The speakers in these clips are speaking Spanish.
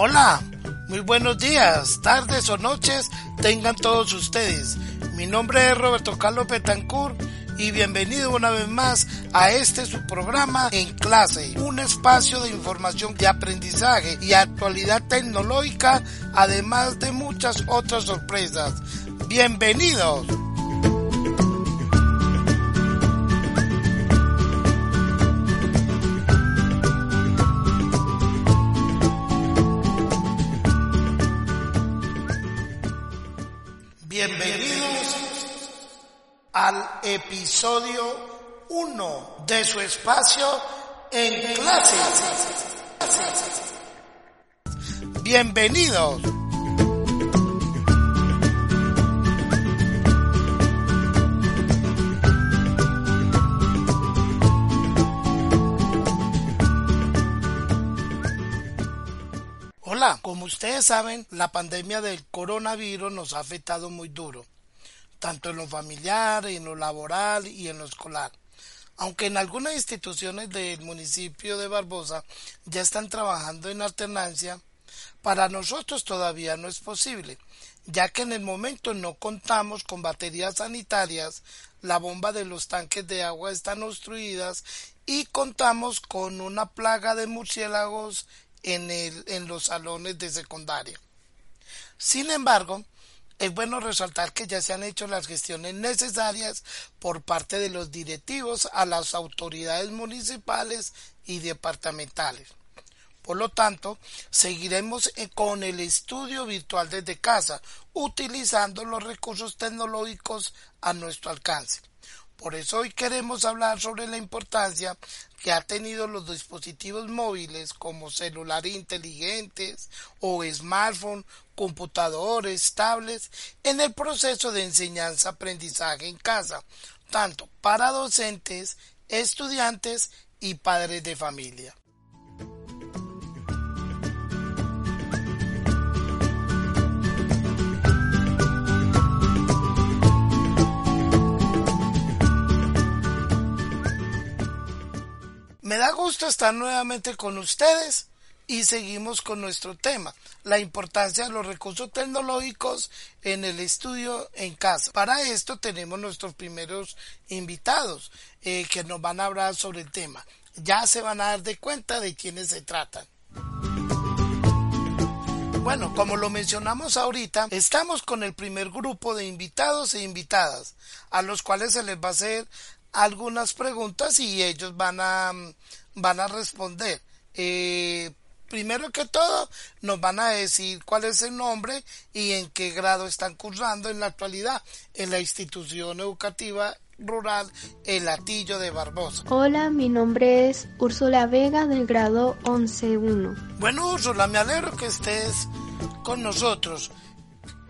Hola, muy buenos días, tardes o noches tengan todos ustedes. Mi nombre es Roberto Carlos Betancourt y bienvenido una vez más a este su programa en clase, un espacio de información de aprendizaje y actualidad tecnológica, además de muchas otras sorpresas. Bienvenidos. Bienvenidos al episodio 1 de su espacio en clases. Bienvenidos. Ustedes saben, la pandemia del coronavirus nos ha afectado muy duro, tanto en lo familiar, en lo laboral y en lo escolar. Aunque en algunas instituciones del municipio de Barbosa ya están trabajando en alternancia, para nosotros todavía no es posible, ya que en el momento no contamos con baterías sanitarias, la bomba de los tanques de agua están obstruidas y contamos con una plaga de murciélagos en, el, en los salones de secundaria. Sin embargo, es bueno resaltar que ya se han hecho las gestiones necesarias por parte de los directivos a las autoridades municipales y departamentales. Por lo tanto, seguiremos eh, con el estudio virtual desde casa, utilizando los recursos tecnológicos a nuestro alcance. Por eso hoy queremos hablar sobre la importancia que ha tenido los dispositivos móviles como celulares inteligentes o smartphones, computadores, tablets en el proceso de enseñanza-aprendizaje en casa, tanto para docentes, estudiantes y padres de familia. Me da gusto estar nuevamente con ustedes y seguimos con nuestro tema, la importancia de los recursos tecnológicos en el estudio en casa. Para esto tenemos nuestros primeros invitados eh, que nos van a hablar sobre el tema. Ya se van a dar de cuenta de quiénes se tratan. Bueno, como lo mencionamos ahorita, estamos con el primer grupo de invitados e invitadas, a los cuales se les va a hacer algunas preguntas y ellos van a, van a responder. Eh, primero que todo, nos van a decir cuál es el nombre y en qué grado están cursando en la actualidad en la institución educativa rural El Latillo de Barbosa. Hola, mi nombre es Úrsula Vega del grado 11.1. Bueno, Úrsula, me alegro que estés con nosotros.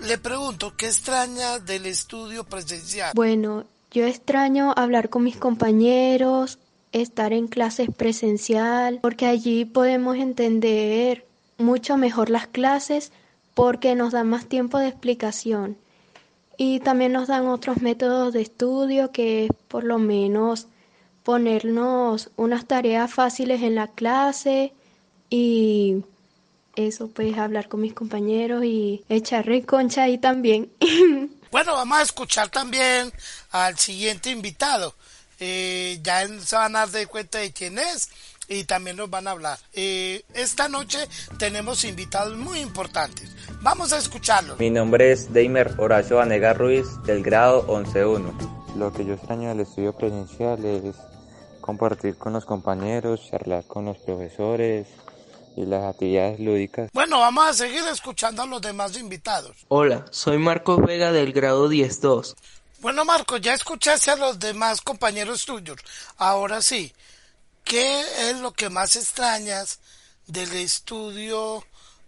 Le pregunto, ¿qué extraña del estudio presencial? Bueno, yo extraño hablar con mis compañeros, estar en clases presencial, porque allí podemos entender mucho mejor las clases porque nos dan más tiempo de explicación. Y también nos dan otros métodos de estudio que es por lo menos ponernos unas tareas fáciles en la clase y eso pues hablar con mis compañeros y echar concha ahí también. Bueno, vamos a escuchar también al siguiente invitado. Eh, ya se van a dar de cuenta de quién es y también nos van a hablar. Eh, esta noche tenemos invitados muy importantes. Vamos a escucharlos. Mi nombre es Deimer Horacio Vanega Ruiz, del grado 11.1. Lo que yo extraño del estudio presencial es compartir con los compañeros, charlar con los profesores, y las actividades lúdicas. Bueno, vamos a seguir escuchando a los demás invitados. Hola, soy Marcos Vega del grado 10-2. Bueno, Marcos, ya escuchaste a los demás compañeros tuyos. Ahora sí, ¿qué es lo que más extrañas del estudio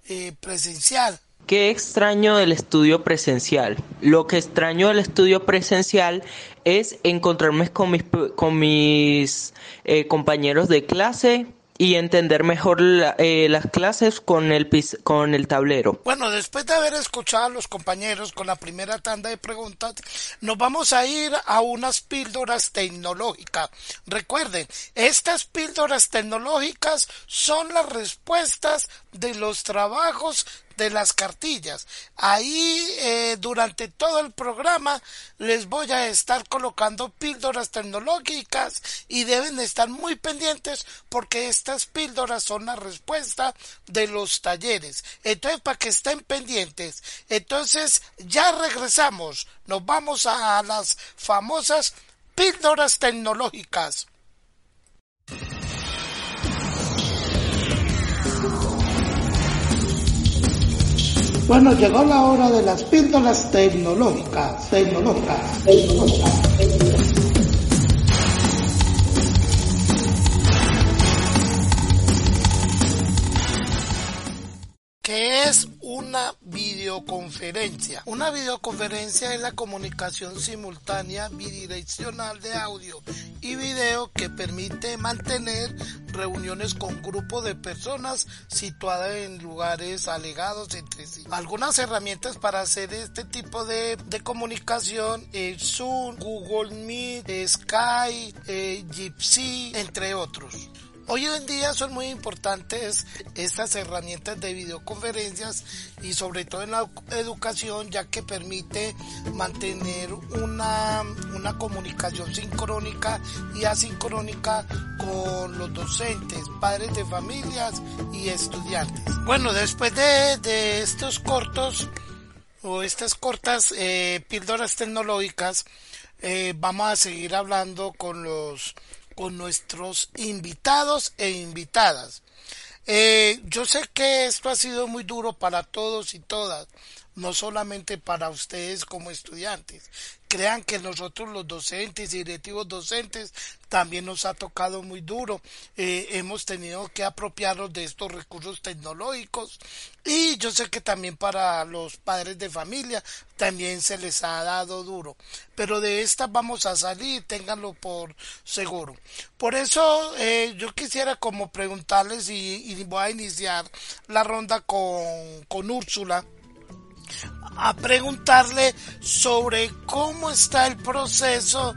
eh, presencial? ¿Qué extraño del estudio presencial? Lo que extraño del estudio presencial es encontrarme con mis, con mis eh, compañeros de clase y entender mejor eh, las clases con el, con el tablero. Bueno, después de haber escuchado a los compañeros con la primera tanda de preguntas, nos vamos a ir a unas píldoras tecnológicas. Recuerden, estas píldoras tecnológicas son las respuestas de los trabajos de las cartillas. Ahí eh, durante todo el programa les voy a estar colocando píldoras tecnológicas y deben estar muy pendientes porque estas píldoras son la respuesta de los talleres. Entonces, para que estén pendientes. Entonces, ya regresamos. Nos vamos a las famosas píldoras tecnológicas. Bueno, llegó la hora de las píldoras tecnológicas, tecnológicas, tecnológicas. ¿Qué es una videoconferencia? Una videoconferencia es la comunicación simultánea bidireccional de audio y video que permite mantener reuniones con grupos de personas situadas en lugares alegados entre sí. Algunas herramientas para hacer este tipo de, comunicación es Zoom, Google Meet, Skype, eh, Gypsy, entre otros. Hoy en día son muy importantes estas herramientas de videoconferencias y sobre todo en la educación ya que permite mantener una, una comunicación sincrónica y asincrónica con los docentes, padres de familias y estudiantes. Bueno, después de, estos cortos o estas cortas eh, píldoras tecnológicas, eh, vamos a seguir hablando con los con nuestros invitados e invitadas. Eh, yo sé que esto ha sido muy duro para todos y todas, no solamente para ustedes como estudiantes. Crean que nosotros los docentes y directivos docentes también nos ha tocado muy duro. Eh, hemos tenido que apropiarnos de estos recursos tecnológicos y yo sé que también para los padres de familia también se les ha dado duro. Pero de esta vamos a salir, ténganlo por seguro. Por eso eh, yo quisiera como preguntarles y, y, voy a iniciar la ronda con, con Úrsula a preguntarle sobre cómo está el proceso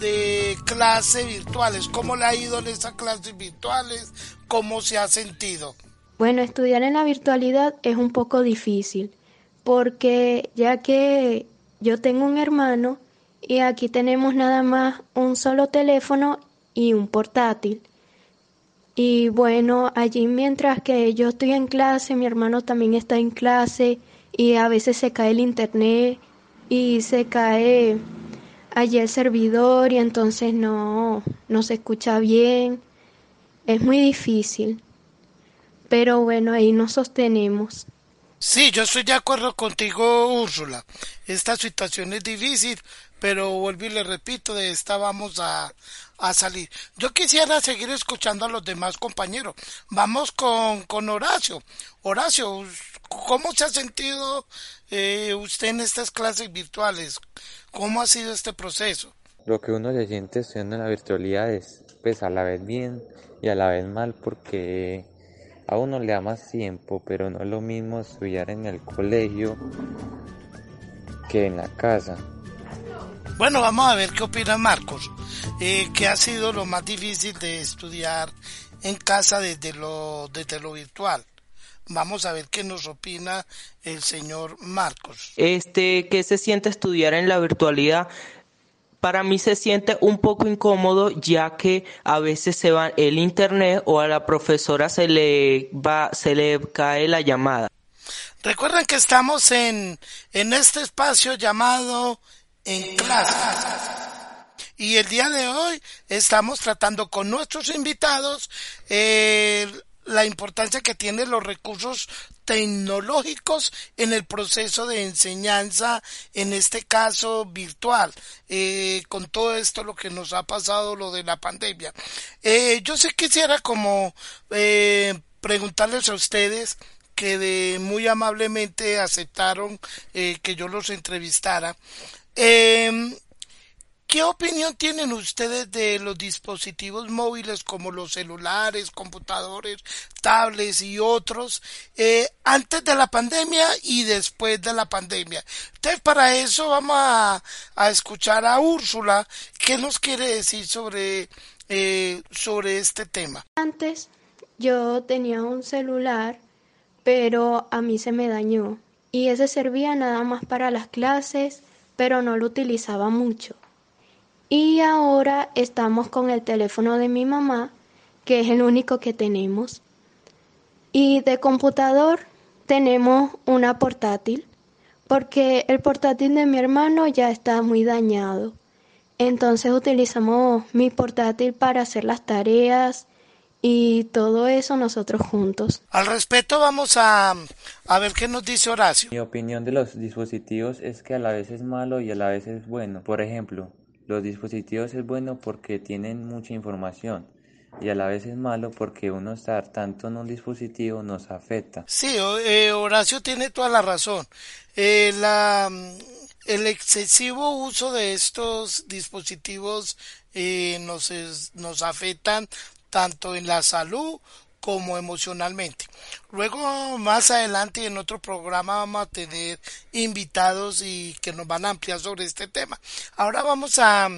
de clases virtuales, cómo le ha ido en esas clases virtuales, cómo se ha sentido. Bueno, estudiar en la virtualidad es un poco difícil, porque ya que yo tengo un hermano y aquí tenemos nada más un solo teléfono y un portátil. Y bueno, allí mientras que yo estoy en clase, mi hermano también está en clase y a veces se cae el internet y se cae allí el servidor y entonces no, no se escucha bien. Es muy difícil. Pero bueno, ahí nos sostenemos. Sí, yo estoy de acuerdo contigo, Úrsula. Esta situación es difícil, pero vuelvo y le repito, de esta vamos a, a salir. Yo quisiera seguir escuchando a los demás compañeros. Vamos con, con Horacio. Horacio, ¿cómo se ha sentido eh, usted en estas clases virtuales? ¿Cómo ha sido este proceso? Lo que uno se siente estudiando en la virtualidad es pues a la vez bien y a la vez mal porque a uno le da más tiempo, pero no es lo mismo estudiar en el colegio que en la casa. Bueno, vamos a ver qué opina Marcos. Eh, ¿Qué ha sido lo más difícil de estudiar en casa desde lo, desde lo virtual? Vamos a ver qué nos opina el señor Marcos. Este, ¿qué se siente estudiar en la virtualidad? Para mí se siente un poco incómodo ya que a veces se va el internet o a la profesora se le va, se le cae la llamada. Recuerden que estamos en, en este espacio llamado en clase. Y el día de hoy estamos tratando con nuestros invitados eh, la importancia que tienen los recursos tecnológicos en el proceso de enseñanza, en este caso virtual, eh, con todo esto lo que nos ha pasado, lo de la pandemia. Eh, yo sí quisiera como preguntarles a ustedes que de muy amablemente aceptaron que yo los entrevistara. Eh, ¿Qué opinión tienen ustedes de los dispositivos móviles como los celulares, computadores, tablets y otros eh, antes de la pandemia y después de la pandemia? Entonces, para eso vamos a, escuchar a Úrsula, ¿qué nos quiere decir sobre, eh, sobre este tema? Antes yo tenía un celular, pero a mí se me dañó y ese servía nada más para las clases, pero no lo utilizaba mucho. Y ahora estamos con el teléfono de mi mamá, que es el único que tenemos. Y de computador tenemos una portátil, porque el portátil de mi hermano ya está muy dañado. Entonces utilizamos mi portátil para hacer las tareas y todo eso nosotros juntos. Al respecto vamos a, a ver qué nos dice Horacio. Mi opinión de los dispositivos es que a la vez es malo y a la vez es bueno. Por ejemplo, los dispositivos es bueno porque tienen mucha información y a la vez es malo porque uno estar tanto en un dispositivo nos afecta. Sí, eh, Horacio tiene toda la razón. Eh, la, el excesivo uso de estos dispositivos eh, nos, nos afectan tanto en la salud como emocionalmente. Luego, más adelante, en otro programa vamos a tener invitados y que nos van a ampliar sobre este tema. Ahora vamos a,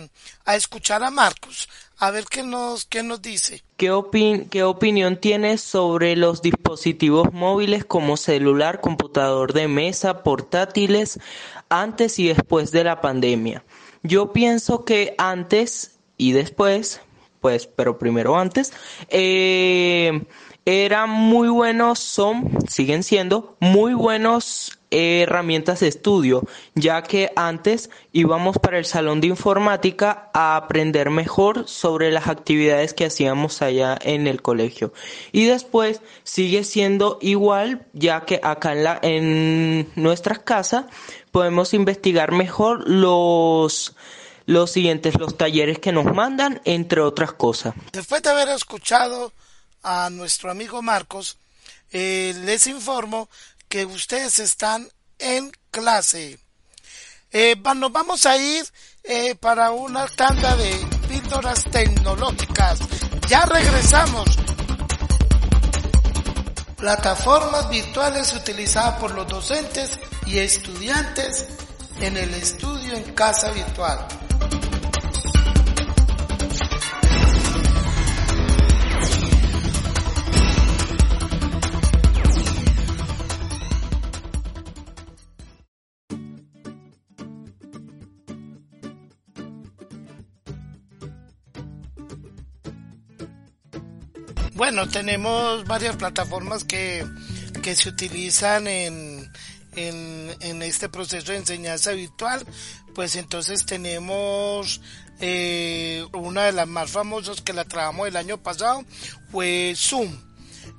a escuchar a Marcos, a ver qué nos, qué nos dice. ¿Qué, ¿Qué opinión tienes sobre los dispositivos móviles como celular, computador de mesa, portátiles, antes y después de la pandemia? Yo pienso que antes y después pues, pero primero antes, eh, eran muy buenos, son, siguen siendo muy buenos herramientas de estudio, ya que antes íbamos para el salón de informática a aprender mejor sobre las actividades que hacíamos allá en el colegio. Y después sigue siendo igual, ya que acá en, la, en nuestras casas podemos investigar mejor los los siguientes, los talleres que nos mandan, entre otras cosas. Después de haber escuchado a nuestro amigo Marcos, eh, les informo que ustedes están en clase. Eh, nos vamos a ir eh, para una tanda de píldoras tecnológicas. Ya regresamos. Plataformas virtuales utilizadas por los docentes y estudiantes en el estudio en casa virtual. Bueno, tenemos varias plataformas que, que se utilizan en, en, en, este proceso de enseñanza virtual. Pues entonces tenemos eh, una de las más famosas que la trabajamos el año pasado, fue Zoom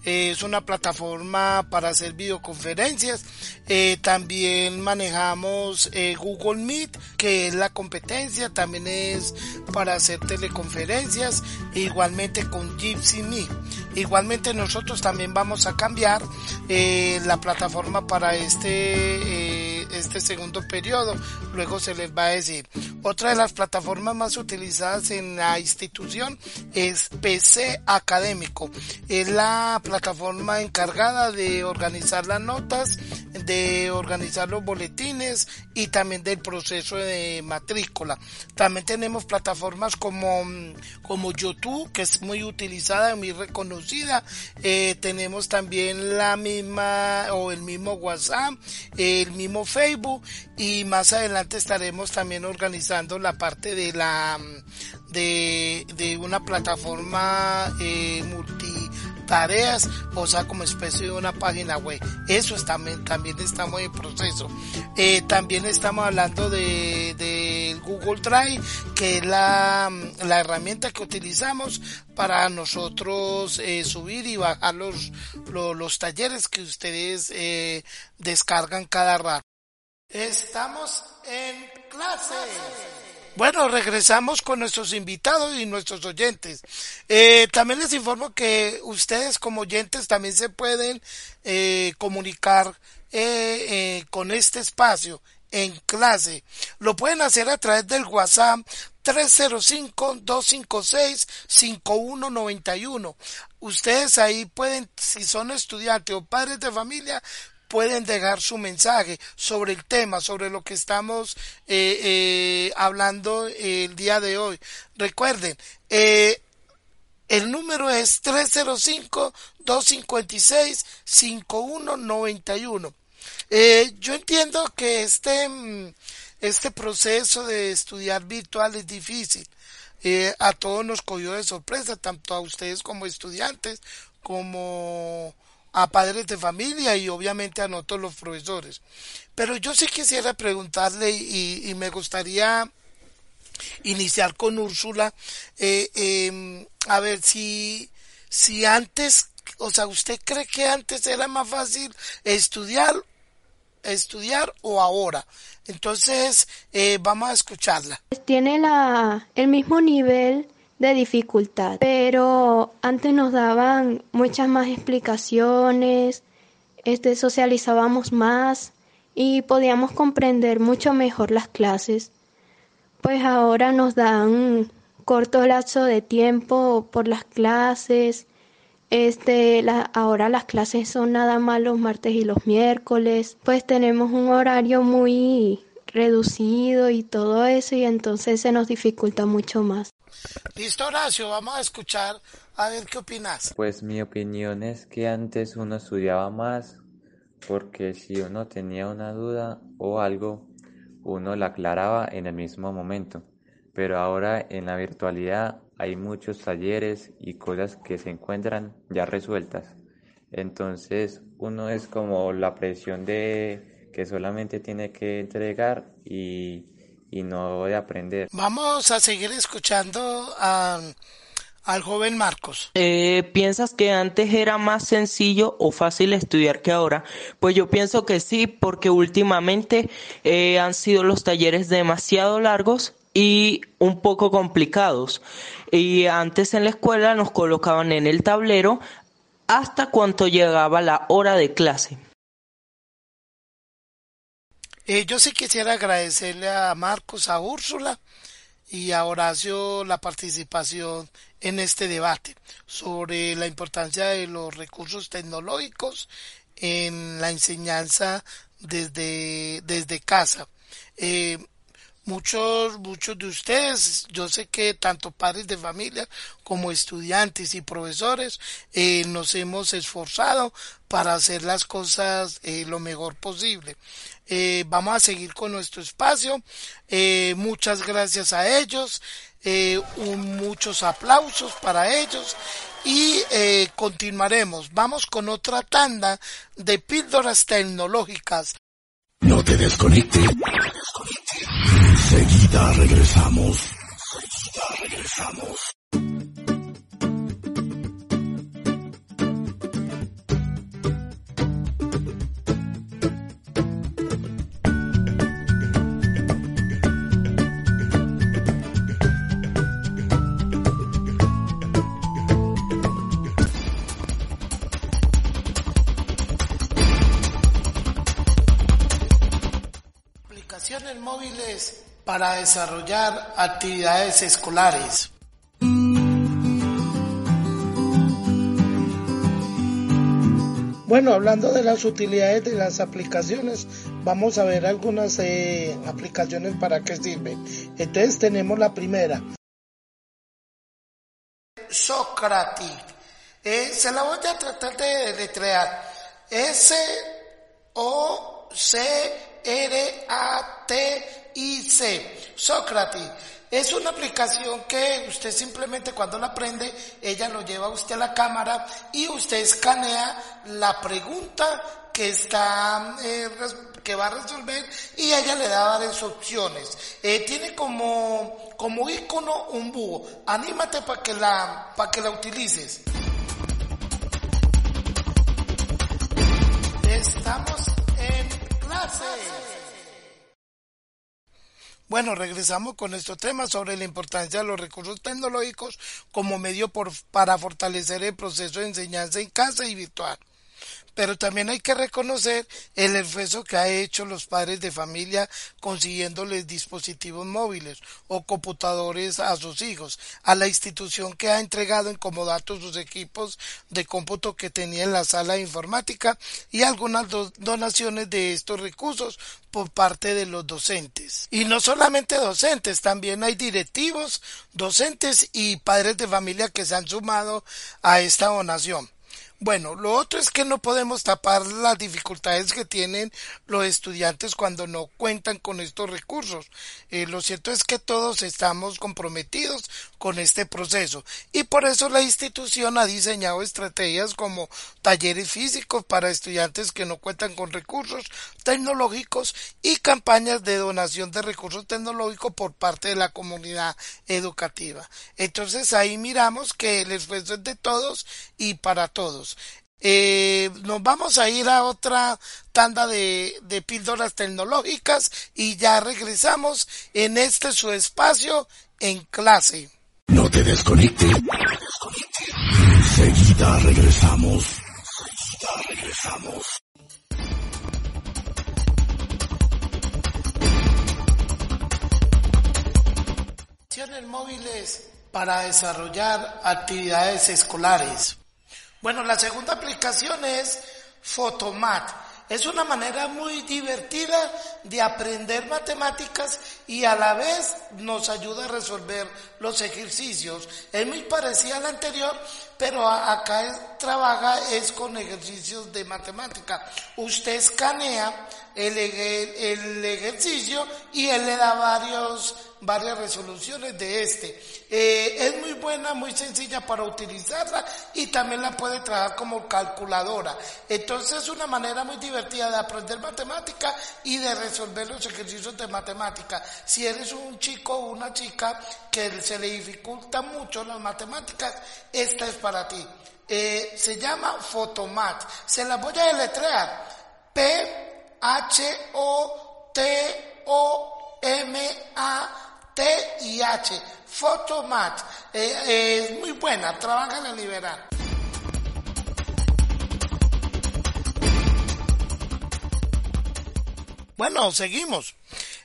es una plataforma para hacer videoconferencias. Eh, también manejamos eh, Google Meet, que es la competencia, también es para hacer teleconferencias, e igualmente con Gypsy Meet. Igualmente nosotros también vamos a cambiar eh, la plataforma para este este segundo periodo. Luego se les va a decir. Otra de las plataformas más utilizadas en la institución es PC Académico. Es la plataforma encargada de organizar las notas, de organizar los boletines y también del proceso de matrícula. También tenemos plataformas como, como YouTube, que es muy utilizada y muy reconocida. Eh, tenemos también la misma o el mismo WhatsApp, el mismo Facebook y más adelante estaremos también organizando la parte de la de, de una plataforma eh, multi tareas, o sea, como especie de una página web. Eso es también, también estamos en proceso. Eh, también estamos hablando de, de, Google Drive, que es la, la herramienta que utilizamos para nosotros eh, subir y bajar los, los, los, talleres que ustedes eh, descargan cada rato. Estamos en clase. Bueno, regresamos con nuestros invitados y nuestros oyentes. Eh, también les informo que ustedes como oyentes también se pueden eh, comunicar eh, con este espacio en clase. Lo pueden hacer a través del WhatsApp 305-256-5191. Ustedes ahí pueden, si son estudiantes o padres de familia, pueden dejar su mensaje sobre el tema, sobre lo que estamos eh, eh, hablando el día de hoy. Recuerden, eh, el número es 305-256-5191. yo entiendo que este, mm, este proceso de estudiar virtual es difícil. a todos nos cogió de sorpresa, tanto a ustedes como estudiantes, como a padres de familia y obviamente a nosotros los profesores. Pero yo sí quisiera preguntarle y, me gustaría iniciar con Úrsula, eh, em, a ver si, si antes, o sea, ¿usted cree que antes era más fácil estudiar, estudiar o ahora? Entonces, eh, vamos a escucharla. Tiene la, el mismo nivel de dificultad, pero antes nos daban muchas más explicaciones, este, socializábamos más y podíamos comprender mucho mejor las clases. Pues ahora nos dan corto lapso de tiempo por las clases. Este, ahora las clases son nada más los martes y los miércoles. Pues tenemos un horario muy reducido y todo eso y entonces se nos dificulta mucho más. Listo, Horacio, vamos a escuchar a ver qué opinas. Pues mi opinión es que antes uno estudiaba más porque si uno tenía una duda o algo, uno la aclaraba en el mismo momento. Pero ahora en la virtualidad hay muchos talleres y cosas que se encuentran ya resueltas. Entonces uno es como la presión de que solamente tiene que entregar y y no voy a aprender. Vamos a seguir escuchando al joven Marcos. Eh, ¿Piensas que antes era más sencillo o fácil estudiar que ahora? Pues yo pienso que sí, porque últimamente eh, han sido los talleres demasiado largos y un poco complicados. Y antes en la escuela nos colocaban en el tablero hasta cuando llegaba la hora de clase. Eh, yo sí quisiera agradecerle a Marcos, a Úrsula y a Horacio la participación en este debate sobre la importancia de los recursos tecnológicos en la enseñanza desde, desde casa. Eh, muchos, muchos de ustedes, yo sé que tanto padres de familia como estudiantes y profesores eh, nos hemos esforzado para hacer las cosas lo mejor posible. Eh, vamos a seguir con nuestro espacio. muchas gracias a ellos. muchos aplausos para ellos y continuaremos. Vamos con otra tanda de píldoras tecnológicas. No te desconectes. Enseguida regresamos. Enseguida regresamos. Para desarrollar actividades escolares. Bueno, hablando de las utilidades de las aplicaciones, vamos a ver algunas eh, aplicaciones para qué sirven. Entonces tenemos la primera. Socratic. Eh, se la voy a tratar de letrear. S O C R-A-T-I-C, Sócrates. Es una aplicación que usted simplemente cuando la prende, ella lo lleva usted a la cámara y usted escanea la pregunta que está eh, que va a resolver y ella le da varias opciones. Eh, tiene como como icono un búho. Anímate para que la para que la utilices. Estamos en clase. Bueno, regresamos con nuestro tema sobre la importancia de los recursos tecnológicos como medio para fortalecer el proceso de enseñanza en casa y virtual. Pero también hay que reconocer el esfuerzo que ha hecho los padres de familia consiguiéndoles dispositivos móviles o computadores a sus hijos, a la institución que ha entregado en comodato sus equipos de cómputo que tenía en la sala de informática y algunas donaciones de estos recursos por parte de los docentes. Y no solamente docentes, también hay directivos, docentes y padres de familia que se han sumado a esta donación. Bueno, lo otro es que no podemos tapar las dificultades que tienen los estudiantes cuando no cuentan con estos recursos. Eh, lo cierto es que todos estamos comprometidos con este proceso y por eso la institución ha diseñado estrategias como talleres físicos para estudiantes que no cuentan con recursos tecnológicos y campañas de donación de recursos tecnológicos por parte de la comunidad educativa. Entonces ahí miramos que el esfuerzo es de todos y para todos. Eh, nos vamos a ir a otra tanda de, de píldoras tecnológicas y ya regresamos en este su espacio en clase. No te desconecte. Enseguida regresamos. Enseguida regresamos. móviles para desarrollar actividades escolares. Bueno, la segunda aplicación es Photomat. Es una manera muy divertida de aprender matemáticas y a la vez nos ayuda a resolver los ejercicios. Es muy parecida a la anterior, pero acá trabaja es con ejercicios de matemática. Usted escanea el, el ejercicio y él le da varios varias resoluciones de este. Eh, es muy buena, muy sencilla para utilizarla y también la puede trabajar como calculadora. Entonces es una manera muy divertida de aprender matemática y de resolver los ejercicios de matemática. Si eres un chico o una chica que se le dificulta mucho las matemáticas, esta es para ti. Eh, se llama Photomat. Se la voy a deletrear. P H O T O M A T y H, Photomat, eh, es muy buena, trabaja en el liberal. Bueno, seguimos.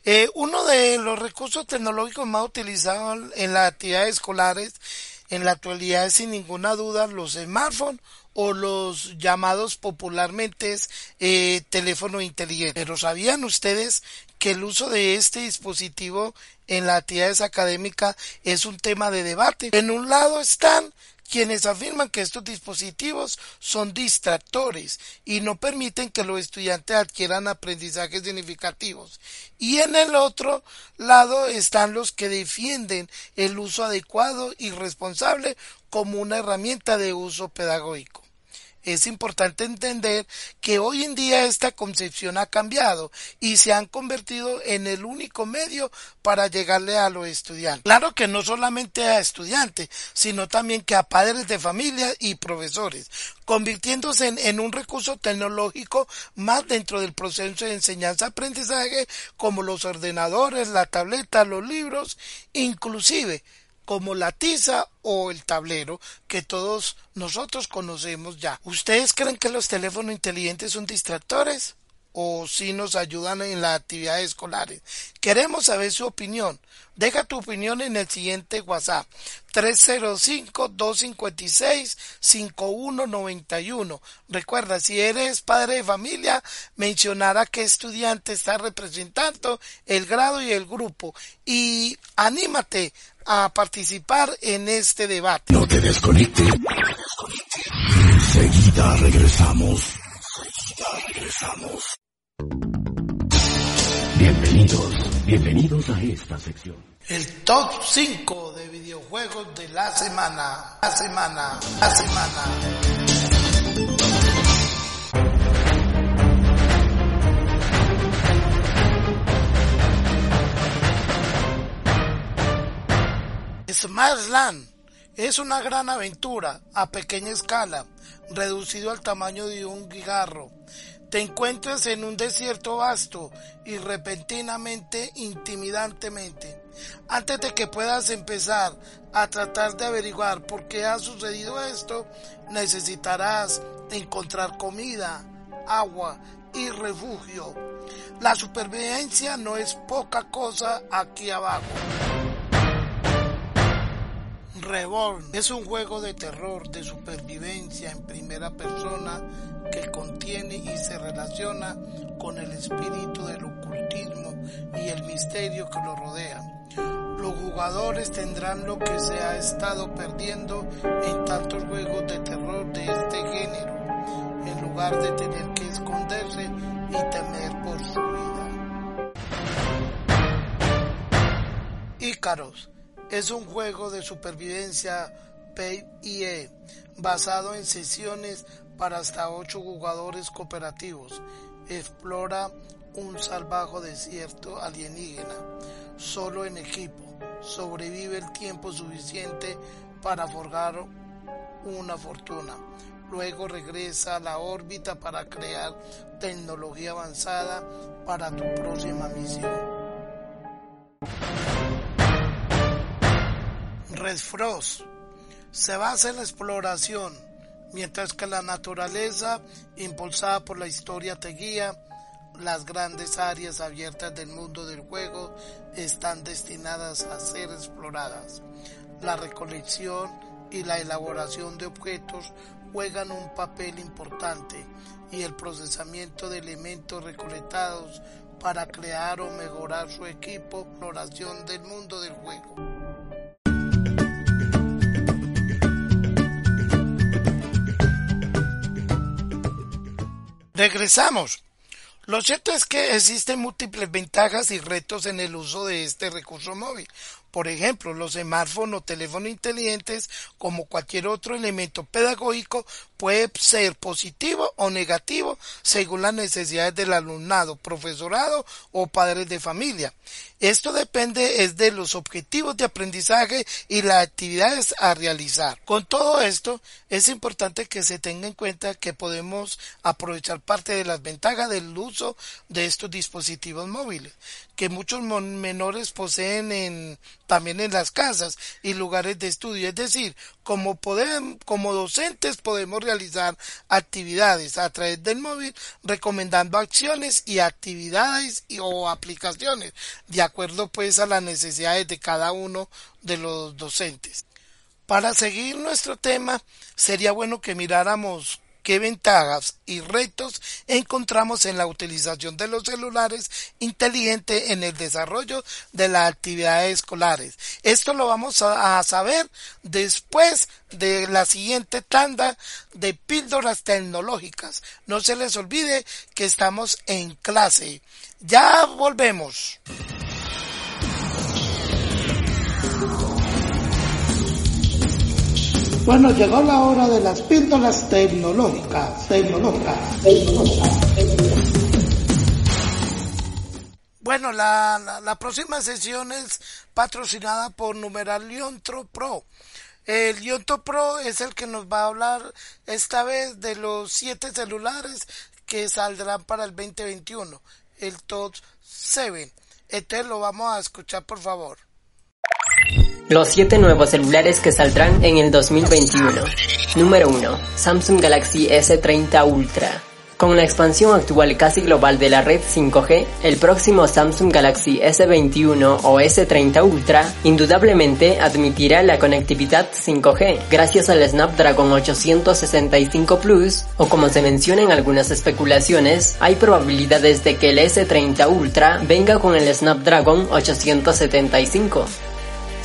Eh, uno de los recursos tecnológicos más utilizados en las actividades escolares en la actualidad es sin ninguna duda los smartphones o los llamados popularmente eh, teléfono inteligente. Pero ¿sabían ustedes que el uso de este dispositivo en las actividades académicas es un tema de debate? En un lado están quienes afirman que estos dispositivos son distractores y no permiten que los estudiantes adquieran aprendizajes significativos. Y en el otro lado están los que defienden el uso adecuado y responsable como una herramienta de uso pedagógico es importante entender que hoy en día esta concepción ha cambiado y se han convertido en el único medio para llegarle a los estudiantes. Claro que no solamente a estudiantes, sino también que a padres de familia y profesores, convirtiéndose en, un recurso tecnológico más dentro del proceso de enseñanza-aprendizaje como los ordenadores, la tableta, los libros, inclusive como la tiza o el tablero que todos nosotros conocemos ya. ¿Ustedes creen que los teléfonos inteligentes son distractores? o si nos ayudan en las actividades escolares. Queremos saber su opinión. Deja tu opinión en el siguiente WhatsApp 305-256-5191. Recuerda, si eres padre de familia, mencionar a qué estudiante está representando, el grado y el grupo. Y anímate a participar en este debate. No te desconecte. Enseguida regresamos. Enseguida regresamos. Bienvenidos, bienvenidos a esta sección. El top 5 de videojuegos de la semana, la semana, la semana. Smash es una gran aventura a pequeña escala, reducido al tamaño de un guijarro te encuentres en un desierto vasto y repentinamente, intimidantemente. Antes de que puedas empezar a tratar de averiguar por qué ha sucedido esto, necesitarás encontrar comida, agua y refugio. La supervivencia no es poca cosa aquí abajo. Reborn es un juego de terror, de supervivencia en primera persona que contiene y se relaciona con el espíritu del ocultismo y el misterio que lo rodea. Los jugadores tendrán lo que se ha estado perdiendo en tantos juegos de terror de este género, en lugar de tener que esconderse y temer por su vida. Ícaros es un juego de supervivencia PvE basado en sesiones para hasta 8 jugadores cooperativos. Explora un salvaje desierto alienígena, solo en equipo. Sobrevive el tiempo suficiente para forjar una fortuna. Luego regresa a la órbita para crear tecnología avanzada para tu próxima misión. Red Frost se basa en la exploración, mientras que la naturaleza, impulsada por la historia, te guía. Las grandes áreas abiertas del mundo del juego están destinadas a ser exploradas. La recolección y la elaboración de objetos juegan un papel importante y el procesamiento de elementos recolectados para crear o mejorar su equipo, exploración del mundo del juego. Regresamos. Lo cierto es que existen múltiples ventajas y retos en el uso de este recurso móvil. Por ejemplo, los smartphones o teléfonos inteligentes, como cualquier otro elemento pedagógico, puede ser positivo o negativo según las necesidades del alumnado, profesorado o padres de familia. Esto depende es de los objetivos de aprendizaje y las actividades a realizar. Con todo esto, es importante que se tenga en cuenta que podemos aprovechar parte de las ventajas del uso de estos dispositivos móviles, que muchos menores poseen en, también en las casas y lugares de estudio. Es decir, como, como docentes podemos realizar actividades a través del móvil recomendando acciones y actividades o aplicaciones de acuerdo pues a las necesidades de cada uno de los docentes. Para seguir nuestro tema sería bueno que miráramos qué ventajas y retos encontramos en la utilización de los celulares inteligentes en el desarrollo de las actividades escolares. Esto lo vamos a, saber después de la siguiente tanda de píldoras tecnológicas. No se les olvide que estamos en clase. Ya volvemos. Bueno, llegó la hora de las píldoras tecnológicas, tecnológicas, tecnológicas. Bueno, la, la, próxima sesión es patrocinada por Numeral Liontro Pro. El Liontro Pro es el que nos va a hablar esta vez de los siete celulares que saldrán para el 2021, el Top 7. Este lo vamos a escuchar, por favor. Los 7 nuevos celulares que saldrán en el 2021. Número 1. Samsung Galaxy S30 Ultra. Con la expansión actual casi global de la red 5G, el próximo Samsung Galaxy S21 o S30 Ultra indudablemente admitirá la conectividad 5G gracias al Snapdragon 865 Plus o como se menciona en algunas especulaciones, hay probabilidades de que el S30 Ultra venga con el Snapdragon 875.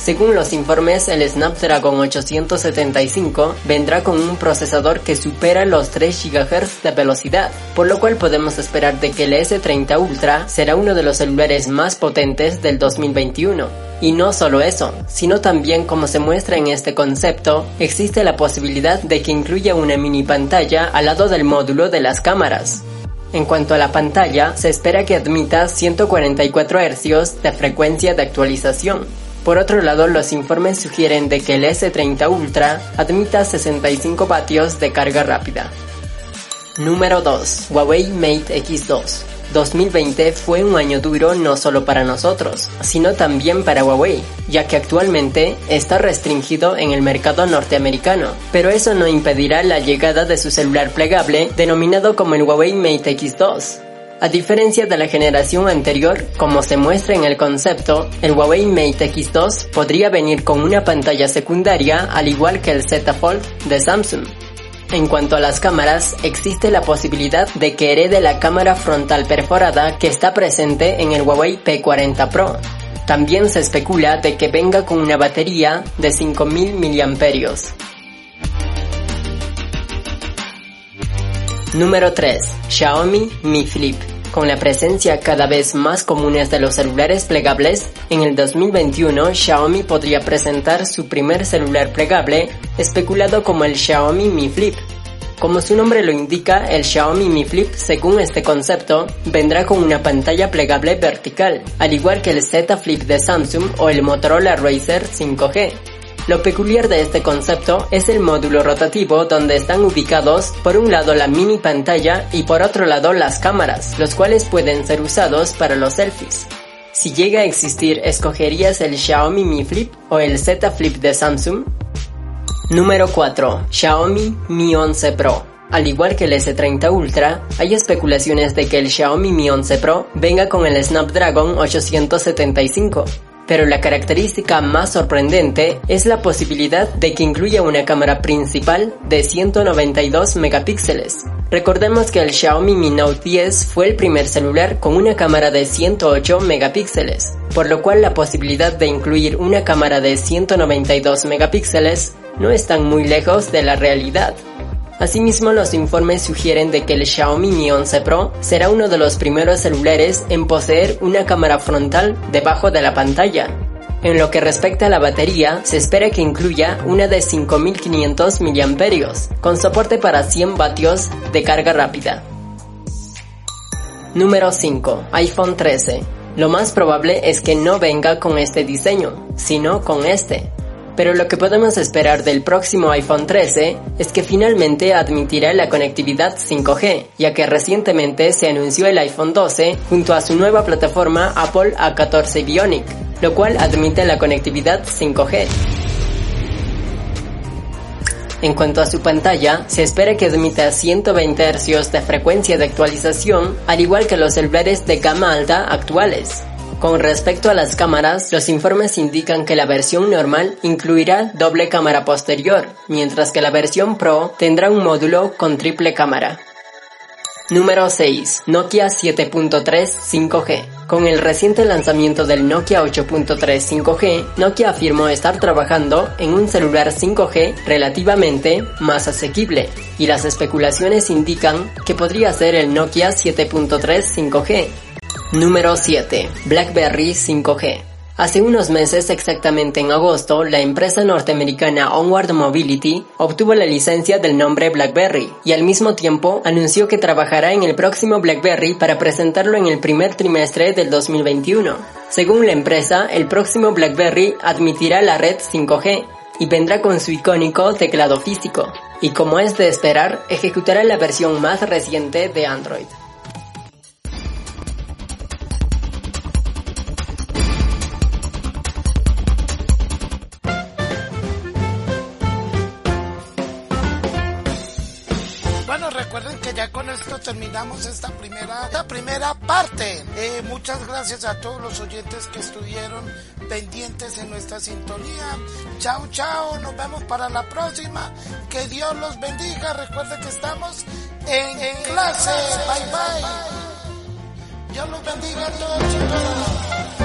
Según los informes, el Snapdragon 875 vendrá con un procesador que supera los 3 GHz de velocidad, por lo cual podemos esperar de que el S30 Ultra será uno de los celulares más potentes del 2021. Y no solo eso, sino también como se muestra en este concepto, existe la posibilidad de que incluya una mini pantalla al lado del módulo de las cámaras. En cuanto a la pantalla, se espera que admita 144 Hz de frecuencia de actualización, por otro lado, los informes sugieren de que el S30 Ultra admita 65 vatios de carga rápida. Número 2. Huawei Mate X2. 2020 fue un año duro no solo para nosotros, sino también para Huawei, ya que actualmente está restringido en el mercado norteamericano, pero eso no impedirá la llegada de su celular plegable denominado como el Huawei Mate X2. A diferencia de la generación anterior, como se muestra en el concepto, el Huawei Mate X2 podría venir con una pantalla secundaria al igual que el Z Fold de Samsung. En cuanto a las cámaras, existe la posibilidad de que herede la cámara frontal perforada que está presente en el Huawei P40 Pro. También se especula de que venga con una batería de 5000 mAh. Número 3. Xiaomi Mi Flip. Con la presencia cada vez más comunes de los celulares plegables, en el 2021 Xiaomi podría presentar su primer celular plegable, especulado como el Xiaomi Mi Flip. Como su nombre lo indica, el Xiaomi Mi Flip, según este concepto, vendrá con una pantalla plegable vertical, al igual que el Z Flip de Samsung o el Motorola Razr 5G. Lo peculiar de este concepto es el módulo rotativo donde están ubicados por un lado la mini pantalla y por otro lado las cámaras, los cuales pueden ser usados para los selfies. Si llega a existir, ¿escogerías el Xiaomi Mi Flip o el Z Flip de Samsung? Número 4. Xiaomi Mi 11 Pro. Al igual que el S30 Ultra, hay especulaciones de que el Xiaomi Mi 11 Pro venga con el Snapdragon 875, pero la característica más sorprendente es la posibilidad de que incluya una cámara principal de 192 megapíxeles. Recordemos que el Xiaomi Mi Note 10 fue el primer celular con una cámara de 108 megapíxeles, por lo cual la posibilidad de incluir una cámara de 192 megapíxeles no están muy lejos de la realidad. Asimismo, los informes sugieren de que el Xiaomi Mi 11 Pro será uno de los primeros celulares en poseer una cámara frontal debajo de la pantalla. En lo que respecta a la batería, se espera que incluya una de 5500 mAh, con soporte para 100 vatios de carga rápida. Número 5. iPhone 13. Lo más probable es que no venga con este diseño, sino con este, pero lo que podemos esperar del próximo iPhone 13 es que finalmente admitirá la conectividad 5G, ya que recientemente se anunció el iPhone 12 junto a su nueva plataforma Apple A14 Bionic, lo cual admite la conectividad 5G. En cuanto a su pantalla, se espera que admita 120 Hz de frecuencia de actualización, al igual que los celulares de gama alta actuales. Con respecto a las cámaras, los informes indican que la versión normal incluirá doble cámara posterior, mientras que la versión Pro tendrá un módulo con triple cámara. Número 6. Nokia 7.3 5G. Con el reciente lanzamiento del Nokia 8.3 5G, Nokia afirmó estar trabajando en un celular 5G relativamente más asequible, y las especulaciones indican que podría ser el Nokia 7.3 5G, Número 7. BlackBerry 5G. Hace unos meses, exactamente en agosto, la empresa norteamericana Onward Mobility obtuvo la licencia del nombre BlackBerry y al mismo tiempo anunció que trabajará en el próximo BlackBerry para presentarlo en el primer trimestre del 2021. Según la empresa, el próximo BlackBerry admitirá la red 5G y vendrá con su icónico teclado físico, y como es de esperar, ejecutará la versión más reciente de Android. Terminamos esta primera, la primera parte. Eh, muchas gracias a todos los oyentes que estuvieron pendientes en nuestra sintonía. Chao, chao, nos vemos para la próxima. Que Dios los bendiga. Recuerden que estamos en, clase. Bye, bye. Dios los bendiga a todos